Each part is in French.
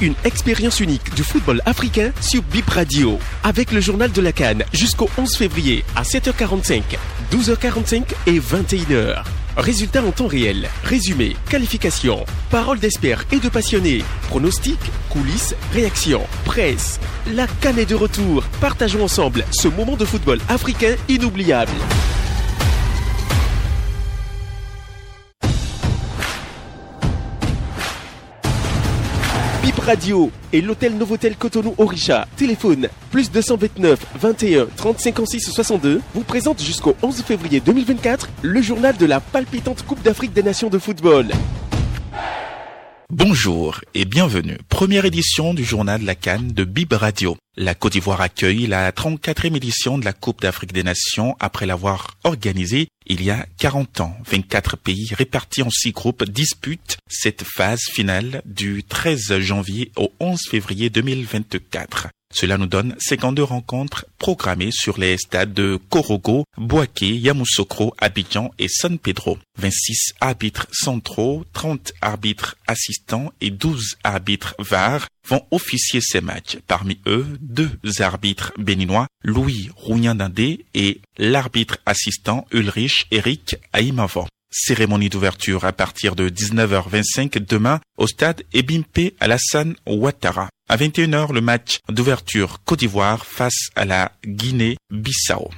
Une expérience unique du football africain sur Bip Radio avec le journal de la Cannes jusqu'au 11 février à 7h45, 12h45 et 21h. Résultats en temps réel, résumé, qualification, paroles d'experts et de passionnés, pronostics, coulisses, réactions, presse. La Cannes est de retour. Partageons ensemble ce moment de football africain inoubliable. Radio et l'hôtel Novotel Cotonou Orisha. Téléphone plus 229 21 30 56 62 vous présente jusqu'au 11 février 2024 le journal de la palpitante Coupe d'Afrique des Nations de football. Bonjour et bienvenue. Première édition du journal La Cannes de Bib Radio. La Côte d'Ivoire accueille la 34e édition de la Coupe d'Afrique des Nations après l'avoir organisée il y a 40 ans. 24 pays répartis en six groupes disputent cette phase finale du 13 janvier au 11 février 2024. Cela nous donne 52 rencontres programmées sur les stades de Korogo, Boaké, Yamoussoukro, Abidjan et San Pedro. 26 arbitres centraux, 30 arbitres assistants et 12 arbitres VAR vont officier ces matchs. Parmi eux, deux arbitres béninois, Louis Rougnandandé et l'arbitre assistant Ulrich Eric Aimavon. Cérémonie d'ouverture à partir de 19h25 demain au stade Ebimpe Alassane Ouattara. À 21h, le match d'ouverture Côte d'Ivoire face à la Guinée-Bissau.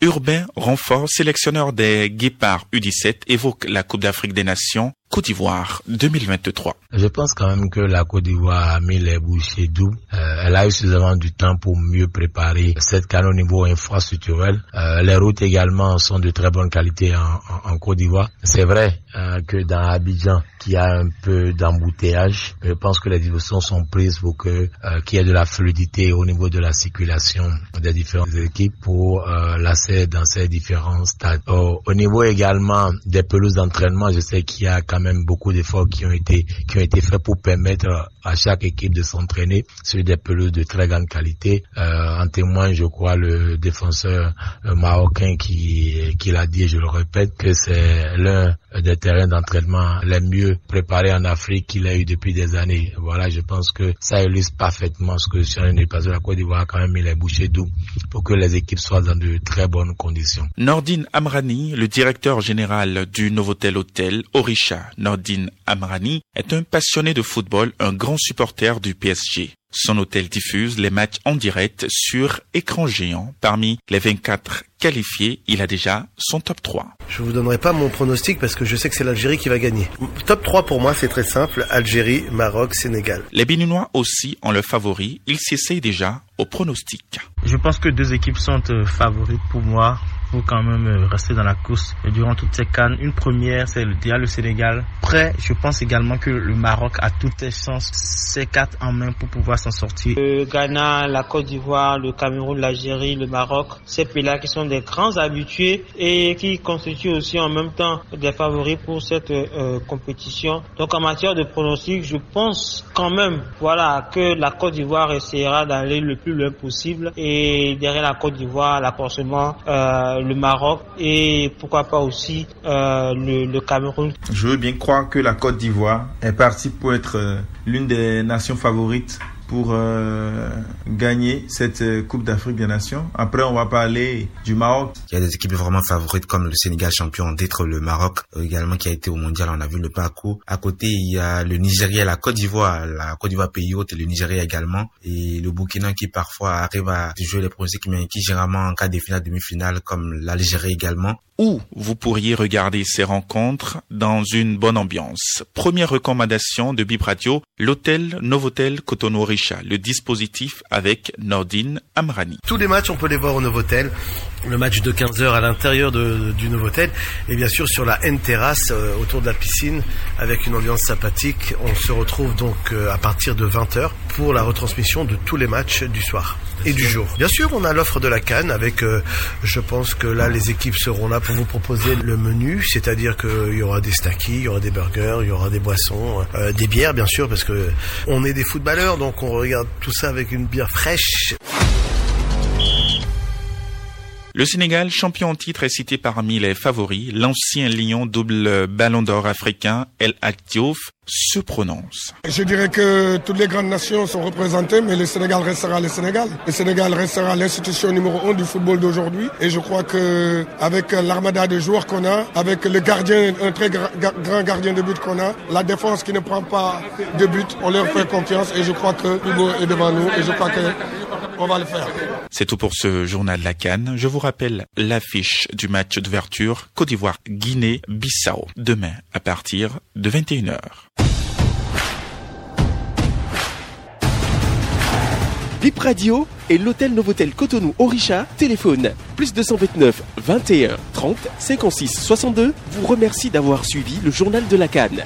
Urbain Renfort, sélectionneur des Guépards U17, évoque la Coupe d'Afrique des Nations Côte d'Ivoire 2023. Je pense quand même que la Côte d'Ivoire a mis les bouchées doux. Euh, elle a eu suffisamment du temps pour mieux préparer cette canne au niveau infrastructurel. Euh, les routes également sont de très bonne qualité en, en, Côte d'Ivoire. C'est vrai euh, que dans Abidjan, qui a un peu d'embouteillage, je pense que les dispositions sont prises pour que euh, qu'il y ait de la fluidité au niveau de la circulation des différentes équipes pour euh, l'accès dans ces différents stades. Au niveau également des pelouses d'entraînement, je sais qu'il y a quand même beaucoup d'efforts qui ont été qui ont été faits pour permettre à chaque équipe de s'entraîner sur des pelouses de très grande qualité. Euh, en témoigne, je crois, le défenseur marocain qui qui l'a dit, je le répète, que c'est l'un des terrains d'entraînement les mieux préparés en Afrique qu'il a eu depuis des années. Voilà, je pense que ça illustre parfaitement ce que je viens parce que la Côte d'Ivoire quand même mis les bouchées doux pour que les équipes soient dans de très bonnes conditions. Nordine Amrani, le directeur général du Novotel Hôtel Orisha, Nordine Amrani, est un passionné de football, un grand supporter du PSG. Son hôtel diffuse les matchs en direct sur écran géant. Parmi les 24 qualifiés, il a déjà son top 3. Je vous donnerai pas mon pronostic parce que je sais que c'est l'Algérie qui va gagner. Top 3 pour moi, c'est très simple. Algérie, Maroc, Sénégal. Les Béninois aussi ont le favori. Ils s'essayent déjà au pronostic. Je pense que deux équipes sont euh, favorites pour moi pour quand même euh, rester dans la course durant toutes ces cannes. Une première, c'est déjà le Sénégal. Après, je pense également que le Maroc a toutes les chances, ces quatre en main pour pouvoir s'en sortir. Le Ghana, la Côte d'Ivoire, le Cameroun, l'Algérie, le Maroc, ces pays-là qui sont des grands habitués et qui constituent aussi en même temps des favoris pour cette euh, compétition. Donc en matière de pronostic, je pense quand même, voilà, que la Côte d'Ivoire essaiera d'aller le plus loin possible et derrière la Côte d'Ivoire, la forcément euh, le Maroc et pourquoi pas aussi euh, le, Cameroun. Je veux bien croire que la Côte d'Ivoire est partie pour être euh, l'une des nations favorites pour euh, gagner cette euh, Coupe d'Afrique des Nations. Après, on va parler du Maroc. Il y a des équipes vraiment favorites comme le Sénégal champion d'être le Maroc euh, également qui a été au mondial. On a vu le parcours. À côté, il y a le Nigeria, la Côte d'Ivoire, la Côte d'Ivoire pays hôte et le Nigeria également. Et le Burkina qui parfois arrive à jouer les pronostics mais qui généralement en cas de finale, demi-finale comme l'Algérie également où vous pourriez regarder ces rencontres dans une bonne ambiance. Première recommandation de Bib Radio, l'hôtel Novotel Cotonou Richa, le dispositif avec Nordine Amrani. Tous les matchs, on peut les voir au Novotel. Le match de 15h à l'intérieur du Novotel et bien sûr sur la N terrasse euh, autour de la piscine avec une ambiance sympathique. On se retrouve donc euh, à partir de 20h pour la retransmission de tous les matchs du soir et du jour. Bien sûr, on a l'offre de la canne avec, euh, je pense que là, les équipes seront là pour vous proposer le menu, c'est-à-dire qu'il y aura des snackies, il y aura des burgers, il y aura des boissons, euh, des bières, bien sûr, parce que on est des footballeurs, donc on regarde tout ça avec une bière fraîche. Le Sénégal, champion en titre, est cité parmi les favoris. L'ancien lion double ballon d'or africain, El Diouf, se prononce. Je dirais que toutes les grandes nations sont représentées, mais le Sénégal restera le Sénégal. Le Sénégal restera l'institution numéro un du football d'aujourd'hui. Et je crois que avec l'armada de joueurs qu'on a, avec le gardien, un très grand gardien de but qu'on a, la défense qui ne prend pas de but, on leur fait confiance et je crois que Hugo est devant nous et je crois que on va le faire. C'est tout pour ce journal de la Cannes. Je vous rappelle l'affiche du match d'ouverture Côte d'Ivoire-Guinée-Bissau demain à partir de 21h. Bip Radio et l'hôtel Novotel Cotonou Orisha téléphone plus 229 21 30 56 62 vous remercie d'avoir suivi le journal de la Cannes.